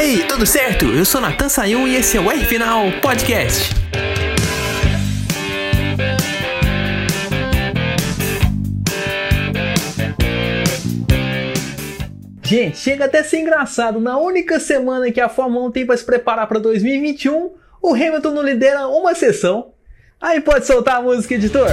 aí, tudo certo? Eu sou Natan Sayun e esse é o R Final Podcast. Gente, chega até a ser engraçado. Na única semana que a Fórmula 1 tem para se preparar para 2021, o Hamilton não lidera uma sessão. Aí pode soltar a música, editor.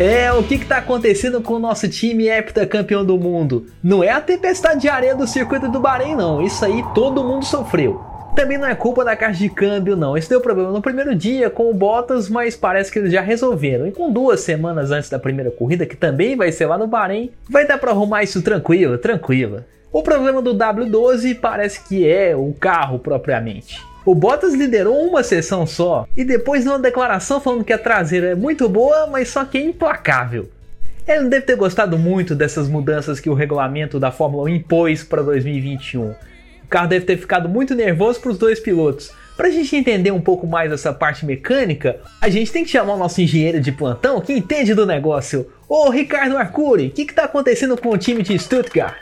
É, o que está acontecendo com o nosso time heptacampeão do mundo? Não é a tempestade de areia do circuito do Bahrein, não. Isso aí todo mundo sofreu. Também não é culpa da caixa de câmbio, não. Esse deu problema no primeiro dia com o Bottas, mas parece que eles já resolveram. E com duas semanas antes da primeira corrida, que também vai ser lá no Bahrein, vai dar para arrumar isso tranquilo, tranquilo. O problema do W12 parece que é o carro propriamente. O Bottas liderou uma sessão só e depois deu uma declaração falando que a traseira é muito boa, mas só que é implacável. Ele não deve ter gostado muito dessas mudanças que o regulamento da Fórmula 1 impôs para 2021. O carro deve ter ficado muito nervoso para os dois pilotos. Para a gente entender um pouco mais essa parte mecânica, a gente tem que chamar o nosso engenheiro de plantão que entende do negócio. Ô Ricardo Arcuri, o que está acontecendo com o time de Stuttgart?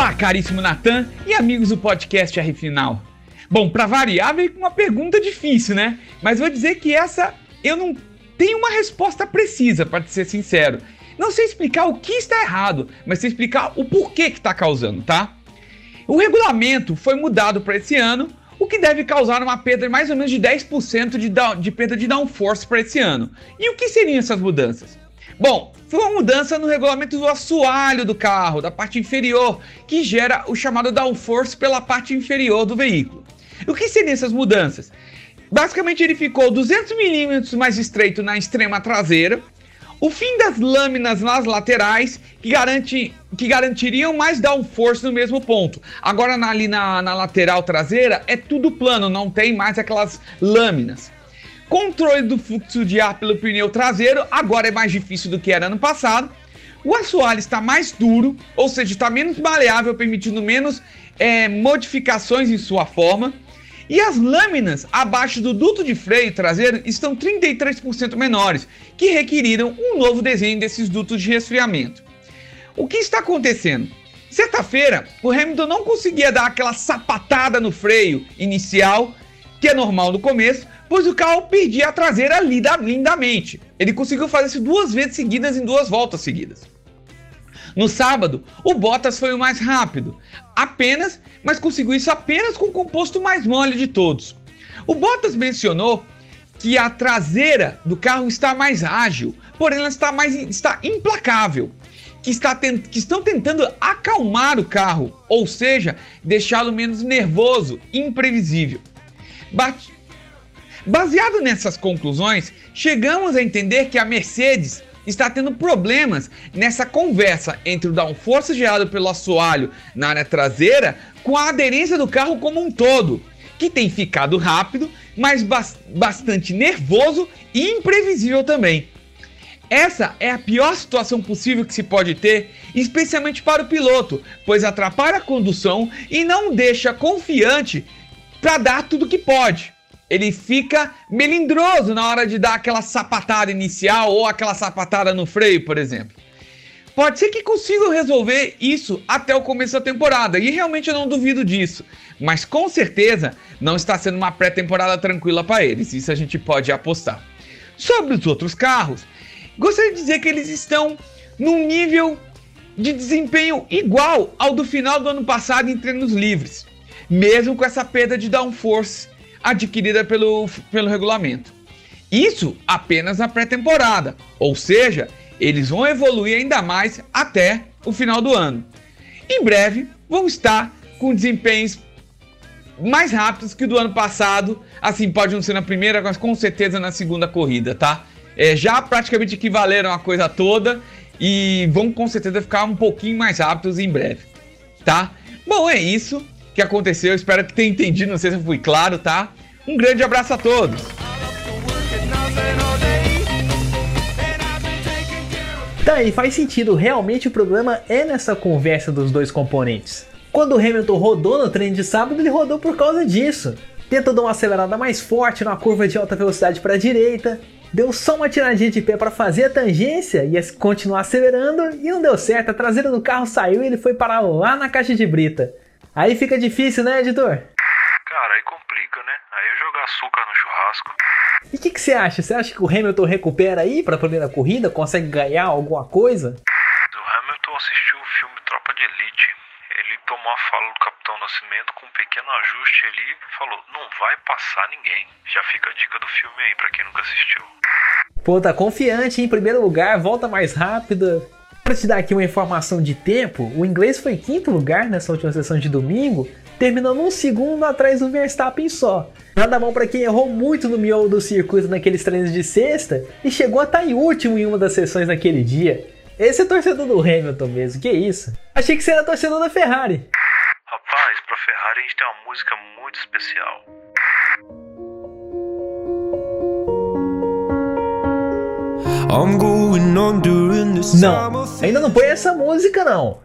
Olá, caríssimo Natan e amigos do podcast R Final. Bom, para variar, veio com uma pergunta difícil, né? Mas vou dizer que essa eu não tenho uma resposta precisa, para ser sincero. Não sei explicar o que está errado, mas sei explicar o porquê que está causando, tá? O regulamento foi mudado para esse ano, o que deve causar uma perda de mais ou menos de 10% de, de perda de downforce para esse ano. E o que seriam essas mudanças? Bom, foi uma mudança no regulamento do assoalho do carro, da parte inferior, que gera o chamado downforce pela parte inferior do veículo. O que seriam essas mudanças? Basicamente, ele ficou 200 milímetros mais estreito na extrema traseira, o fim das lâminas nas laterais, que, garante, que garantiriam mais downforce no mesmo ponto. Agora, ali na, na lateral traseira, é tudo plano, não tem mais aquelas lâminas. Controle do fluxo de ar pelo pneu traseiro agora é mais difícil do que era ano passado. O assoalho está mais duro, ou seja, está menos maleável, permitindo menos é, modificações em sua forma. E as lâminas abaixo do duto de freio traseiro estão 33% menores, que requeriram um novo desenho desses dutos de resfriamento. O que está acontecendo? Sexta-feira, o Hamilton não conseguia dar aquela sapatada no freio inicial, que é normal no começo, pois o carro perdia a traseira lindamente. Ele conseguiu fazer isso duas vezes seguidas em duas voltas seguidas. No sábado, o Bottas foi o mais rápido, apenas, mas conseguiu isso apenas com o composto mais mole de todos. O Bottas mencionou que a traseira do carro está mais ágil, porém ela está mais está implacável, que, está que estão tentando acalmar o carro, ou seja, deixá-lo menos nervoso, imprevisível. Bate, Baseado nessas conclusões, chegamos a entender que a Mercedes está tendo problemas nessa conversa entre o downforce gerado pelo assoalho na área traseira com a aderência do carro como um todo, que tem ficado rápido, mas bastante nervoso e imprevisível também. Essa é a pior situação possível que se pode ter, especialmente para o piloto, pois atrapalha a condução e não deixa confiante para dar tudo que pode ele fica melindroso na hora de dar aquela sapatada inicial ou aquela sapatada no freio, por exemplo. Pode ser que consigam resolver isso até o começo da temporada, e realmente eu não duvido disso. Mas com certeza não está sendo uma pré-temporada tranquila para eles, isso a gente pode apostar. Sobre os outros carros, gostaria de dizer que eles estão num nível de desempenho igual ao do final do ano passado em treinos livres, mesmo com essa perda de downforce adquirida pelo, pelo regulamento. Isso apenas na pré-temporada, ou seja, eles vão evoluir ainda mais até o final do ano. Em breve, vão estar com desempenhos mais rápidos que o do ano passado. Assim, pode não ser na primeira, mas com certeza na segunda corrida, tá? É, já praticamente equivaleram a coisa toda e vão com certeza ficar um pouquinho mais rápidos em breve, tá? Bom, é isso que aconteceu. Espero que tenha entendido, não sei se eu fui claro, tá? Um grande abraço a todos! Tá aí, faz sentido. Realmente o problema é nessa conversa dos dois componentes. Quando o Hamilton rodou no treino de sábado, ele rodou por causa disso. Tentou dar uma acelerada mais forte na curva de alta velocidade para a direita, deu só uma tiradinha de pé para fazer a tangência e continuar acelerando e não deu certo. A traseira do carro saiu e ele foi parar lá na caixa de brita. Aí fica difícil, né, editor? Cara, aí complica, né? Aí eu jogar açúcar no churrasco. E o que, que você acha? Você acha que o Hamilton recupera aí poder na corrida? Consegue ganhar alguma coisa? O Hamilton assistiu o filme Tropa de Elite. Ele tomou a fala do Capitão Nascimento com um pequeno ajuste ali falou: Não vai passar ninguém. Já fica a dica do filme aí para quem nunca assistiu. Pô, tá confiante? Em primeiro lugar, volta mais rápida. Para te dar aqui uma informação de tempo, o inglês foi quinto lugar nessa última sessão de domingo, terminando um segundo atrás do Verstappen só. Nada bom para quem errou muito no miolo do circuito naqueles treinos de sexta e chegou a estar tá em último em uma das sessões naquele dia. Esse é torcedor do Hamilton mesmo, que isso? Achei que você era torcedor da Ferrari. Rapaz, pra Ferrari a gente tem uma música muito especial. Não, ainda não põe essa música não.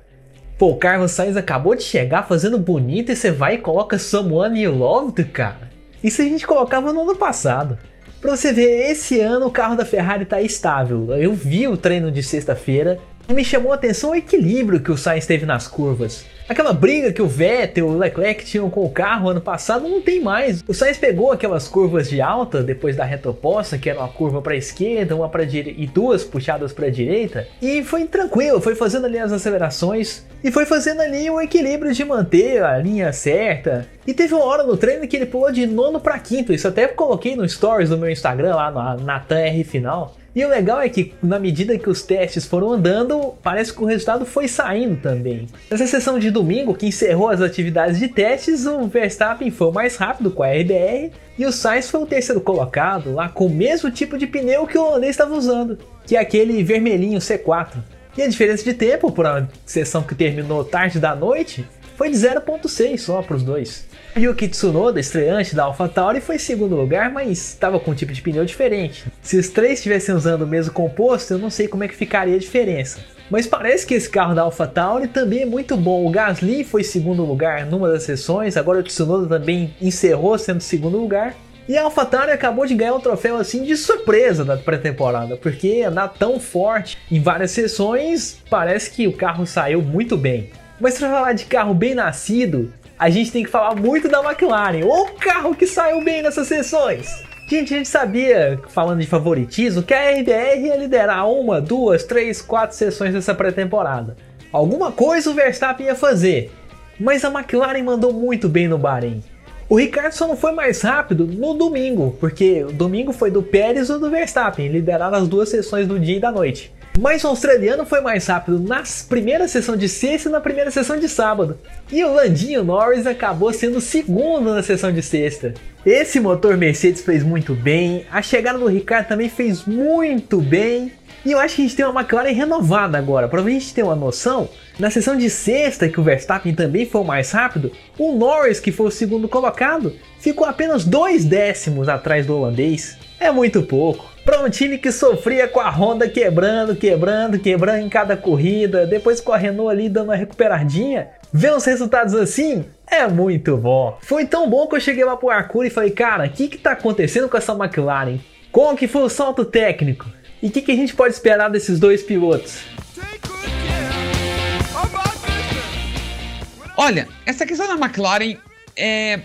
Pô, o Carlos Sainz acabou de chegar fazendo bonito e você vai e coloca Someone You Loved, cara. Isso a gente colocava no ano passado. Pra você ver, esse ano o carro da Ferrari tá estável. Eu vi o treino de sexta-feira e me chamou a atenção o equilíbrio que o Sainz teve nas curvas. Aquela briga que o Vettel e o Leclerc tinham com o carro ano passado não tem mais. O Sainz pegou aquelas curvas de alta depois da reta oposta, que era uma curva para a esquerda, uma para direita e duas puxadas para a direita, e foi tranquilo, foi fazendo ali as acelerações e foi fazendo ali o equilíbrio de manter a linha certa. E teve uma hora no treino que ele pulou de nono para quinto. Isso até coloquei no stories do meu Instagram lá no Natan R final. E o legal é que, na medida que os testes foram andando, parece que o resultado foi saindo também. Nessa sessão de domingo, que encerrou as atividades de testes, o Verstappen foi o mais rápido com a RBR e o Sainz foi o terceiro colocado, lá com o mesmo tipo de pneu que o holandês estava usando, que é aquele vermelhinho C4. E a diferença de tempo para a sessão que terminou tarde da noite foi de 0.6 só para os dois. Yuki Tsunoda, estreante da AlphaTauri, foi em segundo lugar, mas estava com um tipo de pneu diferente. Se os três estivessem usando o mesmo composto, eu não sei como é que ficaria a diferença. Mas parece que esse carro da AlphaTauri também é muito bom. O Gasly foi segundo lugar numa das sessões, agora o Tsunoda também encerrou sendo segundo lugar. E a AlphaTauri acabou de ganhar um troféu assim de surpresa da pré-temporada, porque andar tão forte em várias sessões, parece que o carro saiu muito bem. Mas para falar de carro bem nascido, a gente tem que falar muito da McLaren, o carro que saiu bem nessas sessões. Gente, a gente sabia, falando de favoritismo, que a RBR ia liderar uma, duas, três, quatro sessões dessa pré-temporada. Alguma coisa o Verstappen ia fazer, mas a McLaren mandou muito bem no Bahrein. O Ricardo só não foi mais rápido no domingo, porque o domingo foi do Pérez ou do Verstappen, lideraram as duas sessões do dia e da noite. Mas o australiano foi mais rápido na primeira sessão de sexta e na primeira sessão de sábado. E o Landinho Norris acabou sendo segundo na sessão de sexta. Esse motor Mercedes fez muito bem, a chegada do Ricardo também fez muito bem. E eu acho que a gente tem uma McLaren renovada agora. Para a gente ter uma noção, na sessão de sexta, que o Verstappen também foi o mais rápido, o Norris, que foi o segundo colocado, ficou apenas dois décimos atrás do holandês. É muito pouco. Para um time que sofria com a Honda quebrando, quebrando, quebrando em cada corrida, depois com a Renault ali dando uma recuperadinha, ver os resultados assim é muito bom. Foi tão bom que eu cheguei lá pro Arcuri e falei, cara, o que que tá acontecendo com essa McLaren? Qual que foi o salto técnico? E o que, que a gente pode esperar desses dois pilotos? Olha, essa questão da McLaren é,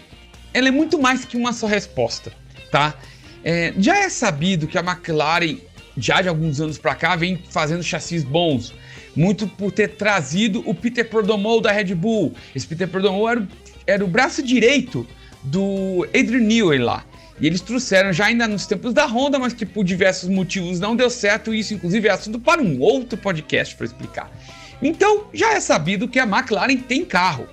ela é muito mais que uma só resposta, tá? É, já é sabido que a McLaren, já de alguns anos para cá, vem fazendo chassis bons. Muito por ter trazido o Peter Prodomou da Red Bull. Esse Peter Prodomou era, era o braço direito do Adrian Newey lá. E eles trouxeram já ainda nos tempos da Honda, mas que por diversos motivos não deu certo. Isso, inclusive, é assunto para um outro podcast para explicar. Então, já é sabido que a McLaren tem carro.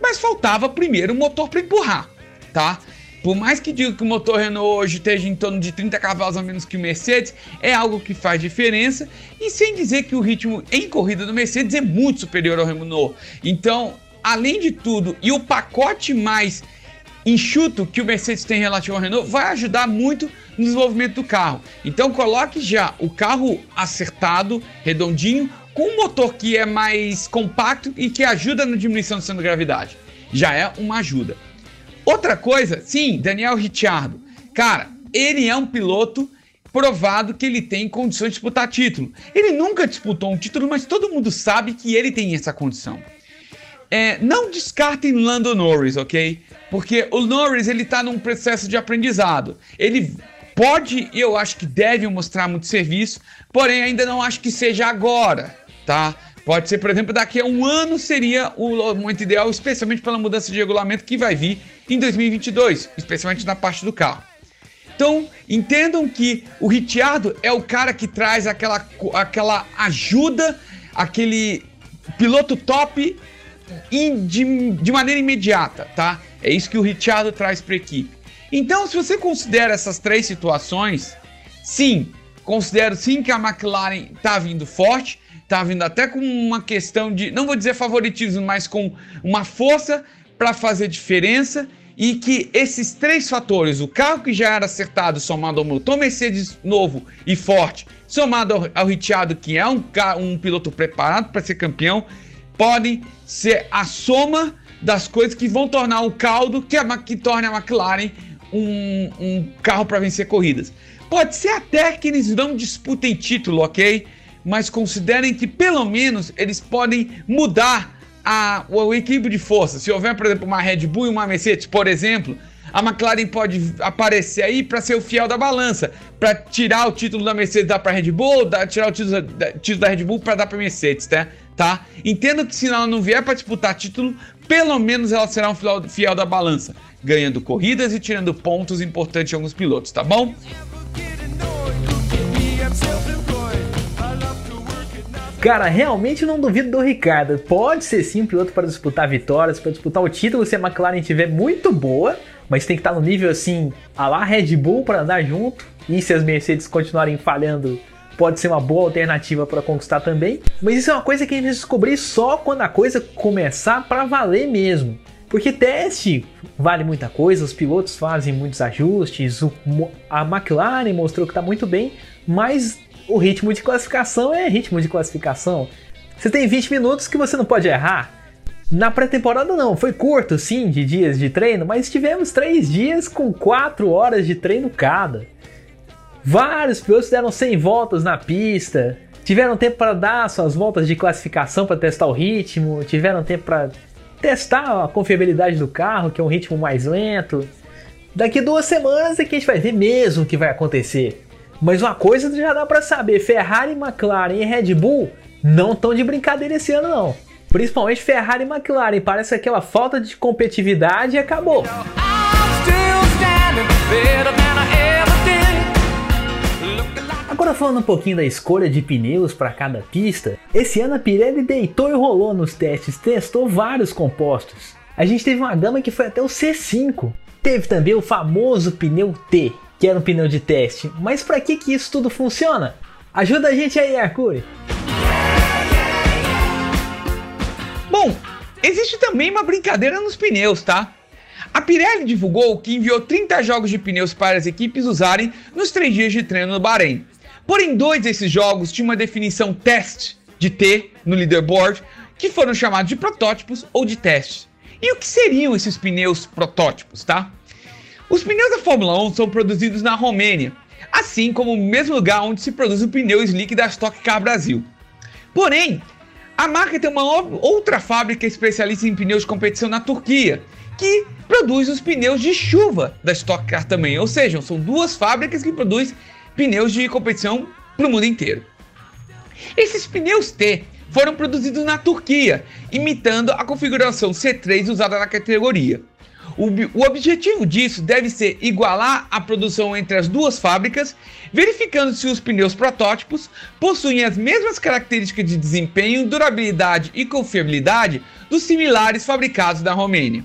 Mas faltava primeiro o motor para empurrar, tá? Por mais que diga que o motor Renault hoje esteja em torno de 30 cavalos a menos que o Mercedes, é algo que faz diferença, e sem dizer que o ritmo em corrida do Mercedes é muito superior ao Renault. Então, além de tudo, e o pacote mais enxuto que o Mercedes tem relativo ao Renault vai ajudar muito no desenvolvimento do carro. Então coloque já o carro acertado, redondinho, com um motor que é mais compacto e que ajuda na diminuição do centro de gravidade. Já é uma ajuda. Outra coisa, sim, Daniel Ricciardo. Cara, ele é um piloto provado que ele tem condições de disputar título. Ele nunca disputou um título, mas todo mundo sabe que ele tem essa condição. É, não descartem Lando Norris, ok? Porque o Norris ele tá num processo de aprendizado. Ele pode e eu acho que deve mostrar muito serviço, porém ainda não acho que seja agora, tá? Pode ser, por exemplo, daqui a um ano seria o momento ideal, especialmente pela mudança de regulamento que vai vir em 2022, especialmente na parte do carro. Então, entendam que o Ricciardo é o cara que traz aquela, aquela ajuda, aquele piloto top de, de maneira imediata, tá? É isso que o Ricciardo traz para a equipe. Então, se você considera essas três situações, sim, considero sim que a McLaren está vindo forte, está vindo até com uma questão de, não vou dizer favoritismo, mas com uma força para fazer diferença e que esses três fatores, o carro que já era acertado, somado ao motor Mercedes novo e forte, somado ao, ao Ricciardo, que é um, um piloto preparado para ser campeão, podem ser a soma das coisas que vão tornar o caldo que, a, que torne a McLaren um, um carro para vencer corridas. Pode ser até que eles não disputem título, ok? Mas considerem que pelo menos eles podem mudar a, o equilíbrio de força. Se houver, por exemplo, uma Red Bull e uma Mercedes, por exemplo, a McLaren pode aparecer aí para ser o fiel da balança, para tirar o título da Mercedes dar para Red Bull, dar, tirar o título da, título da Red Bull para dar para Mercedes, tá? Tá? Entendo que se ela não vier para disputar título, pelo menos ela será um fiel, da balança, ganhando corridas e tirando pontos importantes de alguns pilotos, tá bom? Cara, realmente não duvido do Ricardo. Pode ser sim um piloto para disputar vitórias, para disputar o título se a McLaren estiver muito boa, mas tem que estar no nível assim, a lá Red Bull para andar junto. E se as Mercedes continuarem falhando, pode ser uma boa alternativa para conquistar também. Mas isso é uma coisa que a gente descobrir só quando a coisa começar para valer mesmo. Porque teste vale muita coisa, os pilotos fazem muitos ajustes, o, a McLaren mostrou que está muito bem, mas o ritmo de classificação é ritmo de classificação. Você tem 20 minutos que você não pode errar. Na pré-temporada não, foi curto sim de dias de treino, mas tivemos 3 dias com 4 horas de treino cada. Vários pilotos deram 100 voltas na pista, tiveram tempo para dar suas voltas de classificação para testar o ritmo, tiveram tempo para testar a confiabilidade do carro, que é um ritmo mais lento. Daqui duas semanas é que a gente vai ver mesmo o que vai acontecer. Mas uma coisa já dá para saber: Ferrari, McLaren e Red Bull não estão de brincadeira esse ano, não. Principalmente Ferrari e McLaren. Parece que aquela falta de competitividade acabou. Agora falando um pouquinho da escolha de pneus para cada pista, esse ano a Pirelli deitou e rolou nos testes, testou vários compostos. A gente teve uma gama que foi até o C5. Teve também o famoso pneu T, que era um pneu de teste. Mas para que, que isso tudo funciona? Ajuda a gente aí, Arcuri! Bom, existe também uma brincadeira nos pneus, tá? A Pirelli divulgou que enviou 30 jogos de pneus para as equipes usarem nos três dias de treino no Bahrein. Porém, dois desses jogos tinham uma definição teste de T no leaderboard, que foram chamados de protótipos ou de testes. E o que seriam esses pneus protótipos, tá? Os pneus da Fórmula 1 são produzidos na Romênia, assim como o mesmo lugar onde se produz o pneu slick da Stock Car Brasil. Porém, a marca tem uma outra fábrica especialista em pneus de competição na Turquia, que produz os pneus de chuva da Stock Car também. Ou seja, são duas fábricas que produzem pneus de competição para o mundo inteiro. Esses pneus T foram produzidos na Turquia, imitando a configuração C3 usada na categoria. O, o objetivo disso deve ser igualar a produção entre as duas fábricas, verificando se os pneus protótipos possuem as mesmas características de desempenho, durabilidade e confiabilidade dos similares fabricados na Romênia.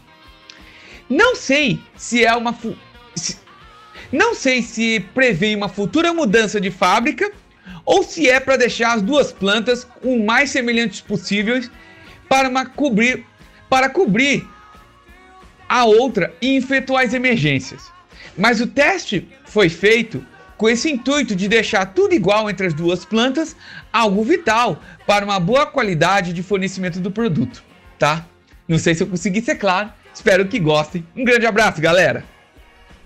Não sei se é uma não sei se prevê uma futura mudança de fábrica ou se é para deixar as duas plantas o mais semelhantes possíveis para uma cobrir para cobrir a outra em efetuar emergências. Mas o teste foi feito com esse intuito de deixar tudo igual entre as duas plantas, algo vital para uma boa qualidade de fornecimento do produto, tá? Não sei se eu consegui ser claro, espero que gostem. Um grande abraço, galera!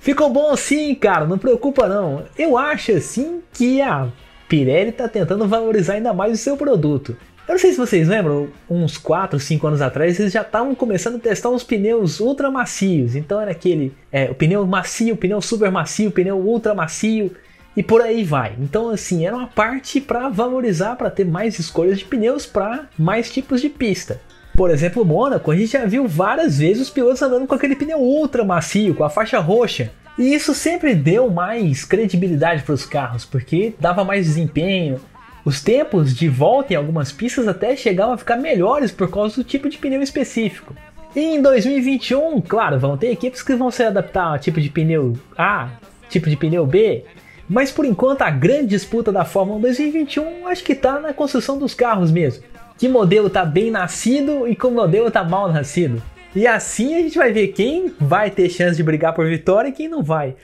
Ficou bom sim, cara, não preocupa não. Eu acho assim que a Pirelli está tentando valorizar ainda mais o seu produto. Eu não sei se vocês lembram, uns 4, 5 anos atrás, eles já estavam começando a testar os pneus ultra macios. Então era aquele, é, o pneu macio, o pneu super macio, o pneu ultra macio e por aí vai. Então assim, era uma parte para valorizar, para ter mais escolhas de pneus para mais tipos de pista. Por exemplo, Mônaco, a gente já viu várias vezes os pilotos andando com aquele pneu ultra macio, com a faixa roxa. E isso sempre deu mais credibilidade para os carros, porque dava mais desempenho. Os tempos de volta em algumas pistas até chegavam a ficar melhores por causa do tipo de pneu específico. E em 2021, claro, vão ter equipes que vão se adaptar ao tipo de pneu A, tipo de pneu B, mas por enquanto a grande disputa da Fórmula 1 2021 acho que está na construção dos carros mesmo que modelo tá bem nascido e que modelo tá mal nascido. E assim a gente vai ver quem vai ter chance de brigar por vitória e quem não vai.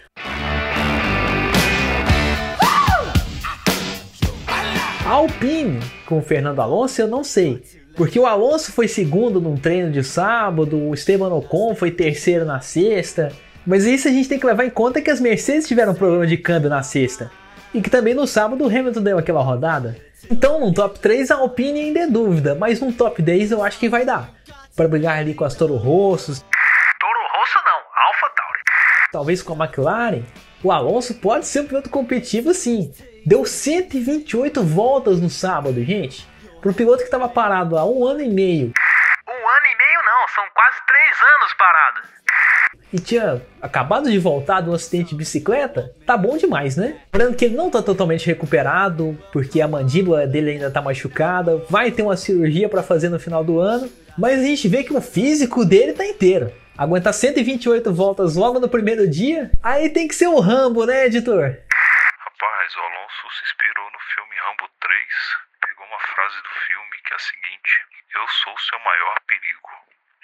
Alpine com o Fernando Alonso eu não sei. Porque o Alonso foi segundo num treino de sábado, o Esteban Ocon foi terceiro na sexta. Mas isso a gente tem que levar em conta que as Mercedes tiveram problema de câmbio na sexta. E que também no sábado o Hamilton deu aquela rodada. Então, num top 3, a Alpine ainda é dúvida, mas num top 10 eu acho que vai dar. Para brigar ali com as Toro Rossos. Toro Rosso não, Alpha Tauri. Talvez com a McLaren. O Alonso pode ser um piloto competitivo sim. Deu 128 voltas no sábado, gente. Para um piloto que estava parado há um ano e meio. Um ano e meio não, são quase três anos parado e tinha acabado de voltar de um acidente de bicicleta, tá bom demais, né? Lembrando que ele não tá totalmente recuperado, porque a mandíbula dele ainda tá machucada, vai ter uma cirurgia para fazer no final do ano, mas a gente vê que o físico dele tá inteiro. Aguentar 128 voltas logo no primeiro dia, aí tem que ser o Rambo, né, editor? Rapaz, o Alonso se inspirou no filme Rambo 3, pegou uma frase do filme que é a seguinte: Eu sou o seu maior perigo.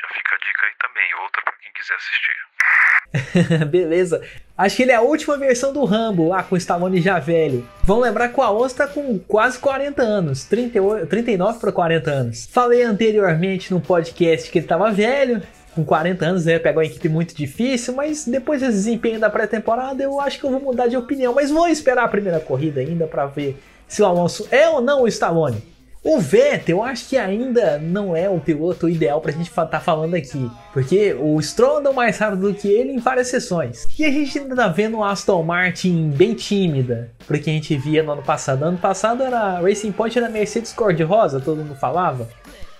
Já fica a dica aí também, outra para quem quiser assistir. Beleza. Acho que ele é a última versão do Rambo, lá com o Stallone já velho. Vamos lembrar que o Alonso tá com quase 40 anos, 38, 39 para 40 anos. Falei anteriormente no podcast que ele tava velho, com 40 anos, né? Pegou uma equipe muito difícil, mas depois desse desempenho da pré-temporada, eu acho que eu vou mudar de opinião. Mas vou esperar a primeira corrida ainda para ver se o Alonso é ou não o Stallone. O Vettel, eu acho que ainda não é o piloto ideal pra gente estar tá falando aqui, porque o Stroll andou mais rápido do que ele em várias sessões. E a gente ainda tá vendo o Aston Martin bem tímida, porque a gente via no ano passado. No ano passado era a Racing Point era Mercedes cor-de-rosa, todo mundo falava.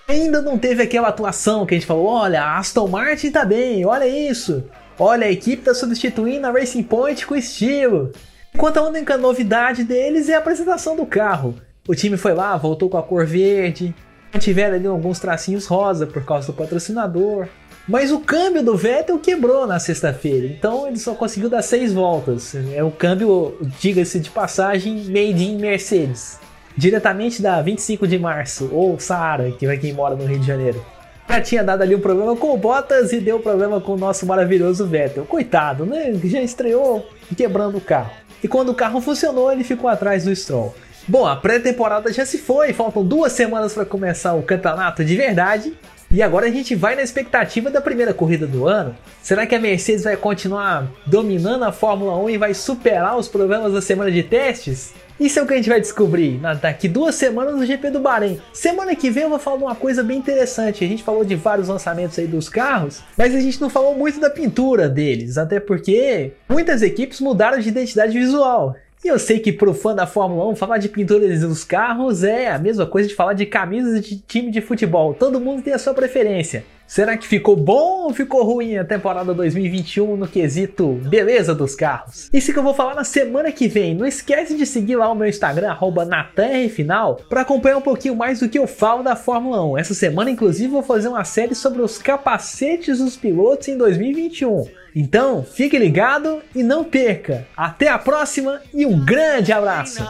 Ainda não teve aquela atuação que a gente falou: olha, a Aston Martin tá bem, olha isso. Olha, a equipe tá substituindo a Racing Point com estilo. Enquanto a única novidade deles é a apresentação do carro. O time foi lá, voltou com a cor verde. Tiveram ali alguns tracinhos rosa por causa do patrocinador. Mas o câmbio do Vettel quebrou na sexta-feira, então ele só conseguiu dar seis voltas. É o câmbio, diga-se de passagem, made in Mercedes. Diretamente da 25 de março, ou Saara, que vai quem mora no Rio de Janeiro. Já tinha dado ali um problema com o Bottas e deu problema com o nosso maravilhoso Vettel. Coitado, né? Já estreou quebrando o carro. E quando o carro funcionou, ele ficou atrás do Stroll. Bom, a pré-temporada já se foi, faltam duas semanas para começar o campeonato de verdade. E agora a gente vai na expectativa da primeira corrida do ano. Será que a Mercedes vai continuar dominando a Fórmula 1 e vai superar os problemas da semana de testes? Isso é o que a gente vai descobrir daqui duas semanas no GP do Bahrein. Semana que vem eu vou falar de uma coisa bem interessante. A gente falou de vários lançamentos aí dos carros, mas a gente não falou muito da pintura deles, até porque muitas equipes mudaram de identidade visual. E eu sei que pro fã da Fórmula 1, falar de pinturas dos carros é a mesma coisa de falar de camisas de time de futebol. Todo mundo tem a sua preferência. Será que ficou bom ou ficou ruim a temporada 2021 no quesito beleza dos carros? Isso que eu vou falar na semana que vem. Não esquece de seguir lá o meu Instagram, NatanRFinal, para acompanhar um pouquinho mais do que eu falo da Fórmula 1. Essa semana, inclusive, vou fazer uma série sobre os capacetes dos pilotos em 2021. Então, fique ligado e não perca. Até a próxima e um grande abraço!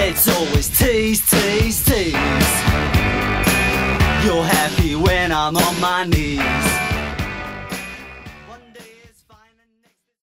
It's always tease, tease, tease. You're happy when I'm on my knees.